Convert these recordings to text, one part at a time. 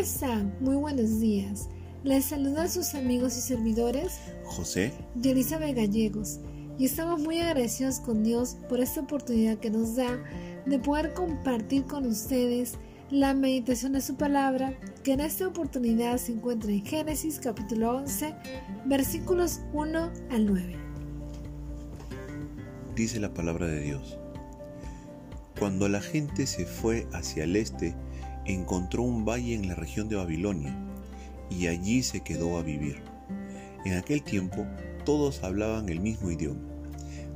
están? Muy buenos días. Les saludan sus amigos y servidores José y Elizabeth Gallegos y estamos muy agradecidos con Dios por esta oportunidad que nos da de poder compartir con ustedes la meditación de su palabra que en esta oportunidad se encuentra en Génesis capítulo 11 versículos 1 al 9. Dice la palabra de Dios. Cuando la gente se fue hacia el este, encontró un valle en la región de Babilonia y allí se quedó a vivir. En aquel tiempo todos hablaban el mismo idioma,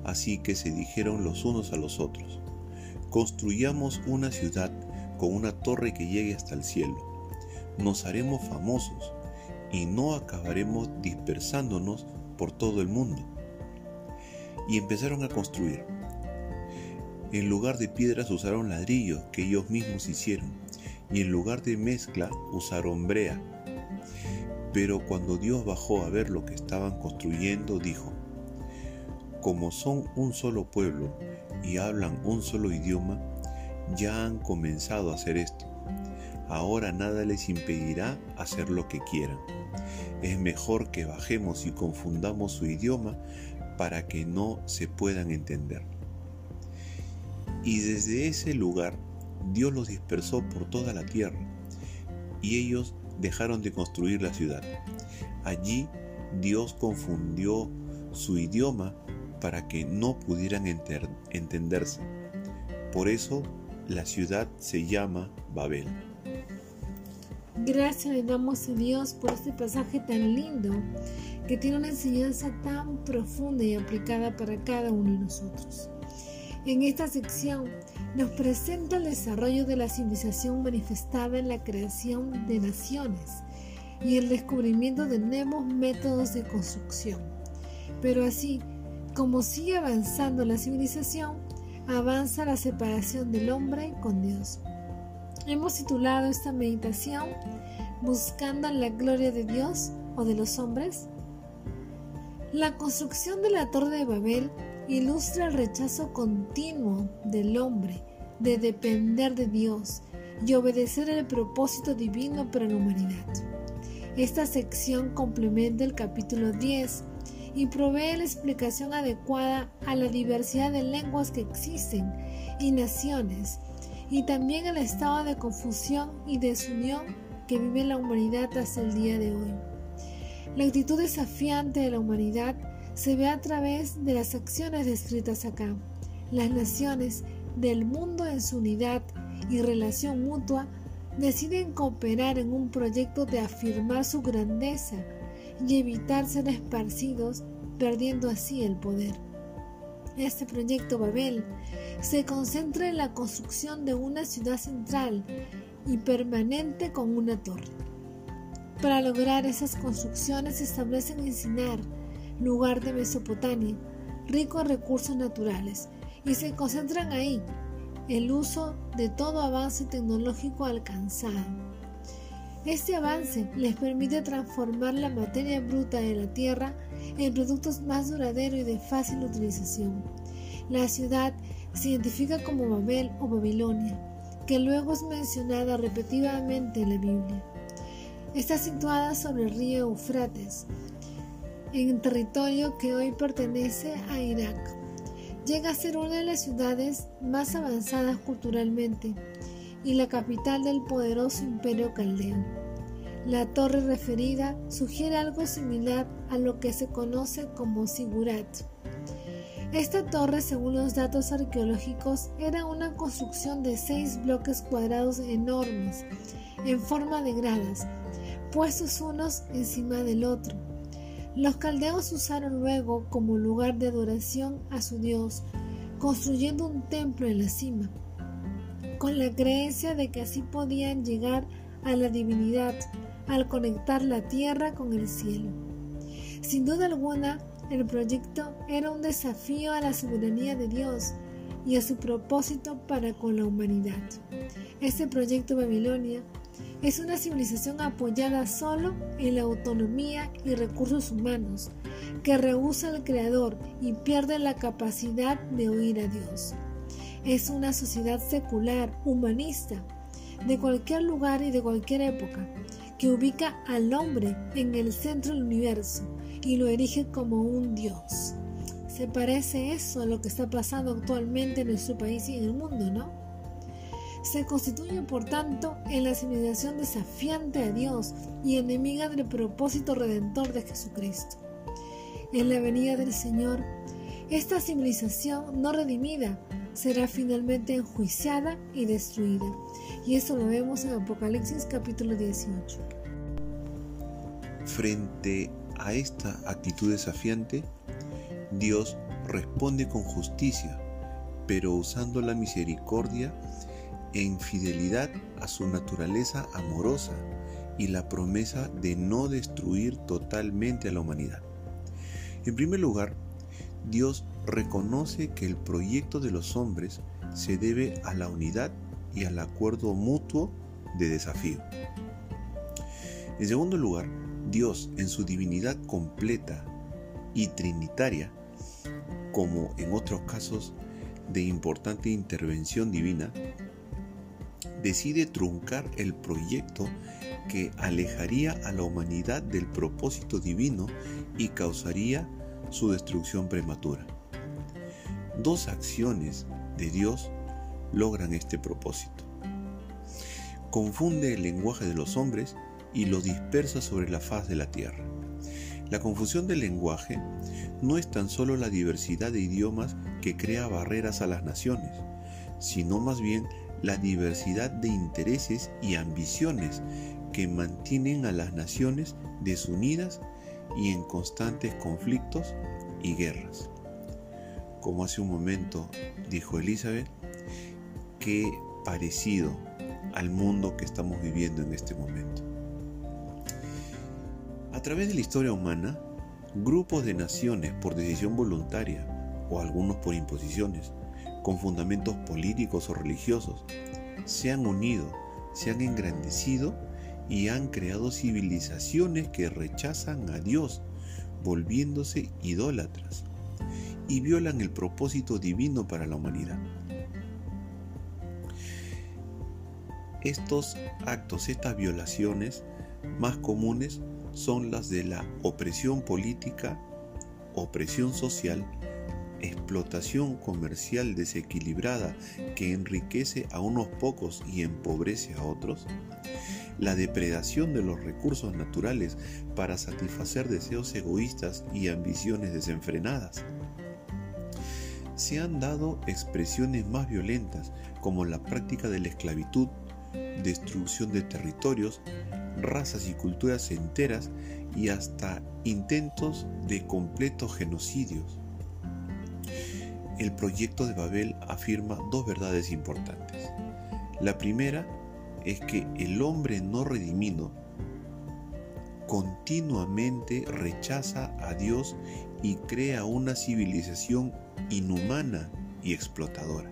así que se dijeron los unos a los otros, construyamos una ciudad con una torre que llegue hasta el cielo. Nos haremos famosos y no acabaremos dispersándonos por todo el mundo. Y empezaron a construir. En lugar de piedras usaron ladrillos que ellos mismos hicieron y en lugar de mezcla usaron brea. Pero cuando Dios bajó a ver lo que estaban construyendo, dijo, como son un solo pueblo y hablan un solo idioma, ya han comenzado a hacer esto. Ahora nada les impedirá hacer lo que quieran. Es mejor que bajemos y confundamos su idioma para que no se puedan entender. Y desde ese lugar Dios los dispersó por toda la tierra, y ellos dejaron de construir la ciudad. Allí Dios confundió su idioma para que no pudieran entenderse. Por eso la ciudad se llama Babel. Gracias le damos a Dios por este pasaje tan lindo que tiene una enseñanza tan profunda y aplicada para cada uno de nosotros. En esta sección nos presenta el desarrollo de la civilización manifestada en la creación de naciones y el descubrimiento de nuevos métodos de construcción. Pero así como sigue avanzando la civilización, avanza la separación del hombre con Dios. Hemos titulado esta meditación Buscando la gloria de Dios o de los hombres. La construcción de la Torre de Babel ilustra el rechazo continuo del hombre de depender de Dios y obedecer el propósito divino para la humanidad. Esta sección complementa el capítulo 10 y provee la explicación adecuada a la diversidad de lenguas que existen y naciones, y también al estado de confusión y desunión que vive la humanidad hasta el día de hoy. La actitud desafiante de la humanidad se ve a través de las acciones descritas acá. Las naciones del mundo en su unidad y relación mutua deciden cooperar en un proyecto de afirmar su grandeza y evitar ser esparcidos, perdiendo así el poder. Este proyecto Babel se concentra en la construcción de una ciudad central y permanente con una torre. Para lograr esas construcciones se establecen en Sinar, lugar de Mesopotamia, rico en recursos naturales, y se concentran ahí el uso de todo avance tecnológico alcanzado. Este avance les permite transformar la materia bruta de la tierra en productos más duraderos y de fácil utilización. La ciudad se identifica como Babel o Babilonia, que luego es mencionada repetidamente en la Biblia. Está situada sobre el río Eufrates, en territorio que hoy pertenece a Irak. Llega a ser una de las ciudades más avanzadas culturalmente y la capital del poderoso imperio caldeo. La torre referida sugiere algo similar a lo que se conoce como Sigurat. Esta torre, según los datos arqueológicos, era una construcción de seis bloques cuadrados enormes, en forma de gradas, puestos unos encima del otro. Los caldeos usaron luego como lugar de adoración a su dios, construyendo un templo en la cima con la creencia de que así podían llegar a la divinidad al conectar la tierra con el cielo. Sin duda alguna, el proyecto era un desafío a la soberanía de Dios y a su propósito para con la humanidad. Este proyecto Babilonia es una civilización apoyada solo en la autonomía y recursos humanos, que rehúsa al Creador y pierde la capacidad de oír a Dios es una sociedad secular, humanista, de cualquier lugar y de cualquier época, que ubica al hombre en el centro del universo y lo erige como un dios. Se parece eso a lo que está pasando actualmente en nuestro país y en el mundo, ¿no? Se constituye, por tanto, en la civilización desafiante a Dios y enemiga del propósito redentor de Jesucristo. En la venida del Señor, esta civilización no redimida será finalmente enjuiciada y destruida. Y eso lo vemos en Apocalipsis capítulo 18. Frente a esta actitud desafiante, Dios responde con justicia, pero usando la misericordia en fidelidad a su naturaleza amorosa y la promesa de no destruir totalmente a la humanidad. En primer lugar, Dios reconoce que el proyecto de los hombres se debe a la unidad y al acuerdo mutuo de desafío. En segundo lugar, Dios en su divinidad completa y trinitaria, como en otros casos de importante intervención divina, decide truncar el proyecto que alejaría a la humanidad del propósito divino y causaría su destrucción prematura. Dos acciones de Dios logran este propósito. Confunde el lenguaje de los hombres y lo dispersa sobre la faz de la tierra. La confusión del lenguaje no es tan solo la diversidad de idiomas que crea barreras a las naciones, sino más bien la diversidad de intereses y ambiciones que mantienen a las naciones desunidas y en constantes conflictos y guerras. Como hace un momento dijo Elizabeth, qué parecido al mundo que estamos viviendo en este momento. A través de la historia humana, grupos de naciones por decisión voluntaria o algunos por imposiciones, con fundamentos políticos o religiosos, se han unido, se han engrandecido y han creado civilizaciones que rechazan a Dios, volviéndose idólatras, y violan el propósito divino para la humanidad. Estos actos, estas violaciones más comunes son las de la opresión política, opresión social, explotación comercial desequilibrada que enriquece a unos pocos y empobrece a otros, la depredación de los recursos naturales para satisfacer deseos egoístas y ambiciones desenfrenadas. Se han dado expresiones más violentas como la práctica de la esclavitud, destrucción de territorios, razas y culturas enteras y hasta intentos de completos genocidios. El proyecto de Babel afirma dos verdades importantes. La primera es que el hombre no redimido continuamente rechaza a Dios y crea una civilización inhumana y explotadora.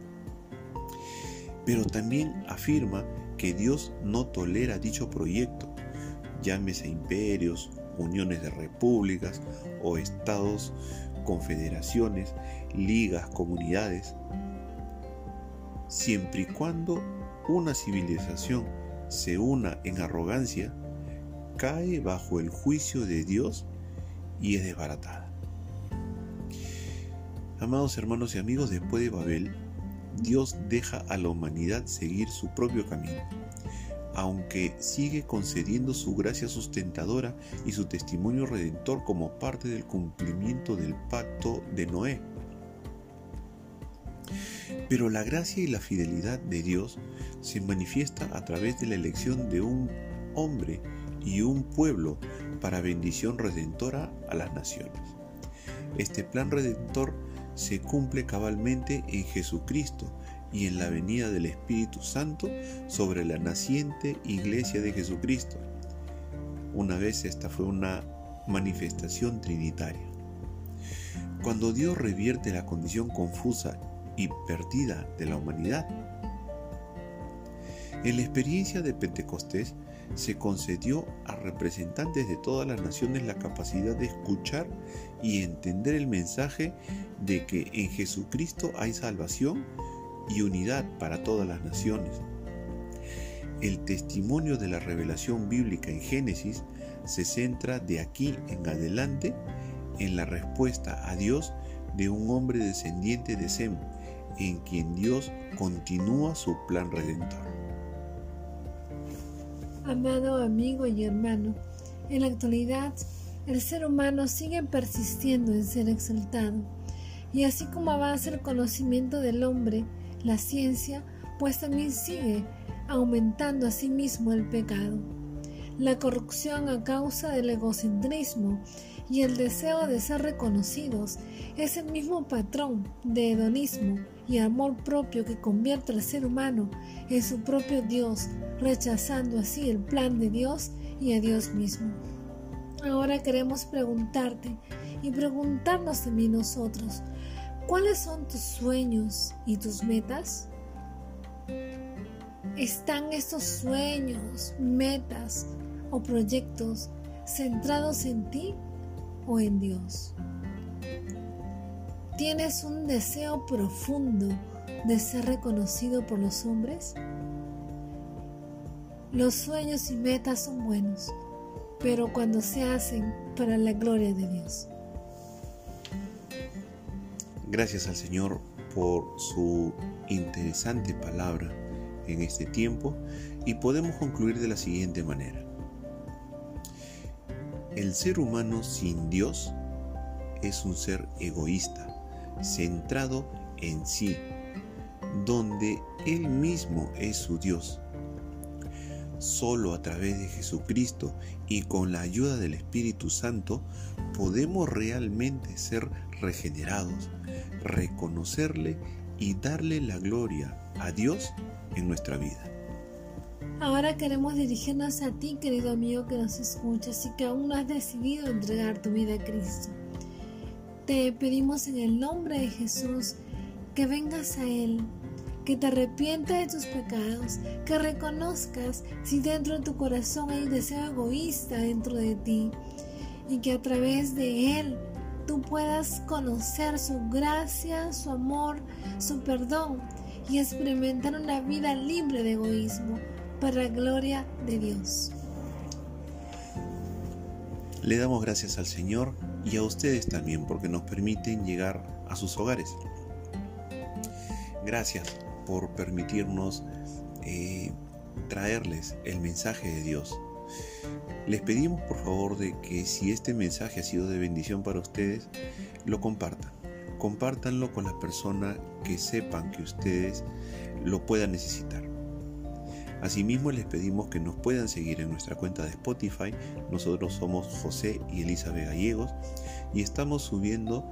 Pero también afirma que Dios no tolera dicho proyecto, llámese imperios, uniones de repúblicas o estados, confederaciones, ligas, comunidades, siempre y cuando una civilización se una en arrogancia, cae bajo el juicio de Dios y es desbaratada. Amados hermanos y amigos, después de Babel, Dios deja a la humanidad seguir su propio camino, aunque sigue concediendo su gracia sustentadora y su testimonio redentor como parte del cumplimiento del pacto de Noé. Pero la gracia y la fidelidad de Dios se manifiesta a través de la elección de un hombre y un pueblo para bendición redentora a las naciones. Este plan redentor se cumple cabalmente en Jesucristo y en la venida del Espíritu Santo sobre la naciente iglesia de Jesucristo. Una vez esta fue una manifestación trinitaria. Cuando Dios revierte la condición confusa y perdida de la humanidad, en la experiencia de Pentecostés se concedió a representantes de todas las naciones la capacidad de escuchar y entender el mensaje de que en Jesucristo hay salvación y unidad para todas las naciones. el testimonio de la revelación bíblica en Génesis se centra de aquí en adelante en la respuesta a Dios de un hombre descendiente de Sem, en quien Dios continúa su plan redentor. Amado amigo y hermano, en la actualidad el ser humano sigue persistiendo en ser exaltado, y así como avanza el conocimiento del hombre, la ciencia, pues también sigue aumentando a sí mismo el pecado. La corrupción a causa del egocentrismo y el deseo de ser reconocidos es el mismo patrón de hedonismo y amor propio que convierte al ser humano en su propio Dios, rechazando así el plan de Dios y a Dios mismo. Ahora queremos preguntarte y preguntarnos también nosotros, ¿cuáles son tus sueños y tus metas? ¿Están estos sueños, metas o proyectos centrados en ti o en Dios? ¿Tienes un deseo profundo de ser reconocido por los hombres? Los sueños y metas son buenos, pero cuando se hacen para la gloria de Dios. Gracias al Señor por su interesante palabra en este tiempo y podemos concluir de la siguiente manera. El ser humano sin Dios es un ser egoísta, centrado en sí, donde Él mismo es su Dios. Solo a través de Jesucristo y con la ayuda del Espíritu Santo podemos realmente ser regenerados, reconocerle y darle la gloria a Dios en nuestra vida. Ahora queremos dirigirnos a ti, querido amigo que nos escuchas y que aún no has decidido entregar tu vida a Cristo. Te pedimos en el nombre de Jesús que vengas a Él, que te arrepientas de tus pecados, que reconozcas si dentro de tu corazón hay deseo egoísta dentro de ti y que a través de Él tú puedas conocer su gracia, su amor, su perdón y experimentar una vida libre de egoísmo para la gloria de Dios. Le damos gracias al Señor y a ustedes también porque nos permiten llegar a sus hogares. Gracias por permitirnos eh, traerles el mensaje de Dios. Les pedimos por favor de que si este mensaje ha sido de bendición para ustedes, lo compartan. Compártanlo con las personas que sepan que ustedes lo puedan necesitar. Asimismo les pedimos que nos puedan seguir en nuestra cuenta de Spotify. Nosotros somos José y Elizabeth Gallegos y estamos subiendo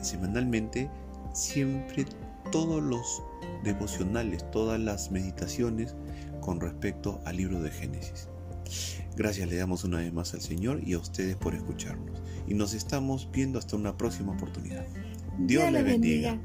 semanalmente siempre todos los devocionales, todas las meditaciones con respecto al libro de Génesis. Gracias le damos una vez más al Señor y a ustedes por escucharnos. Y nos estamos viendo hasta una próxima oportunidad. Dios, le bendiga.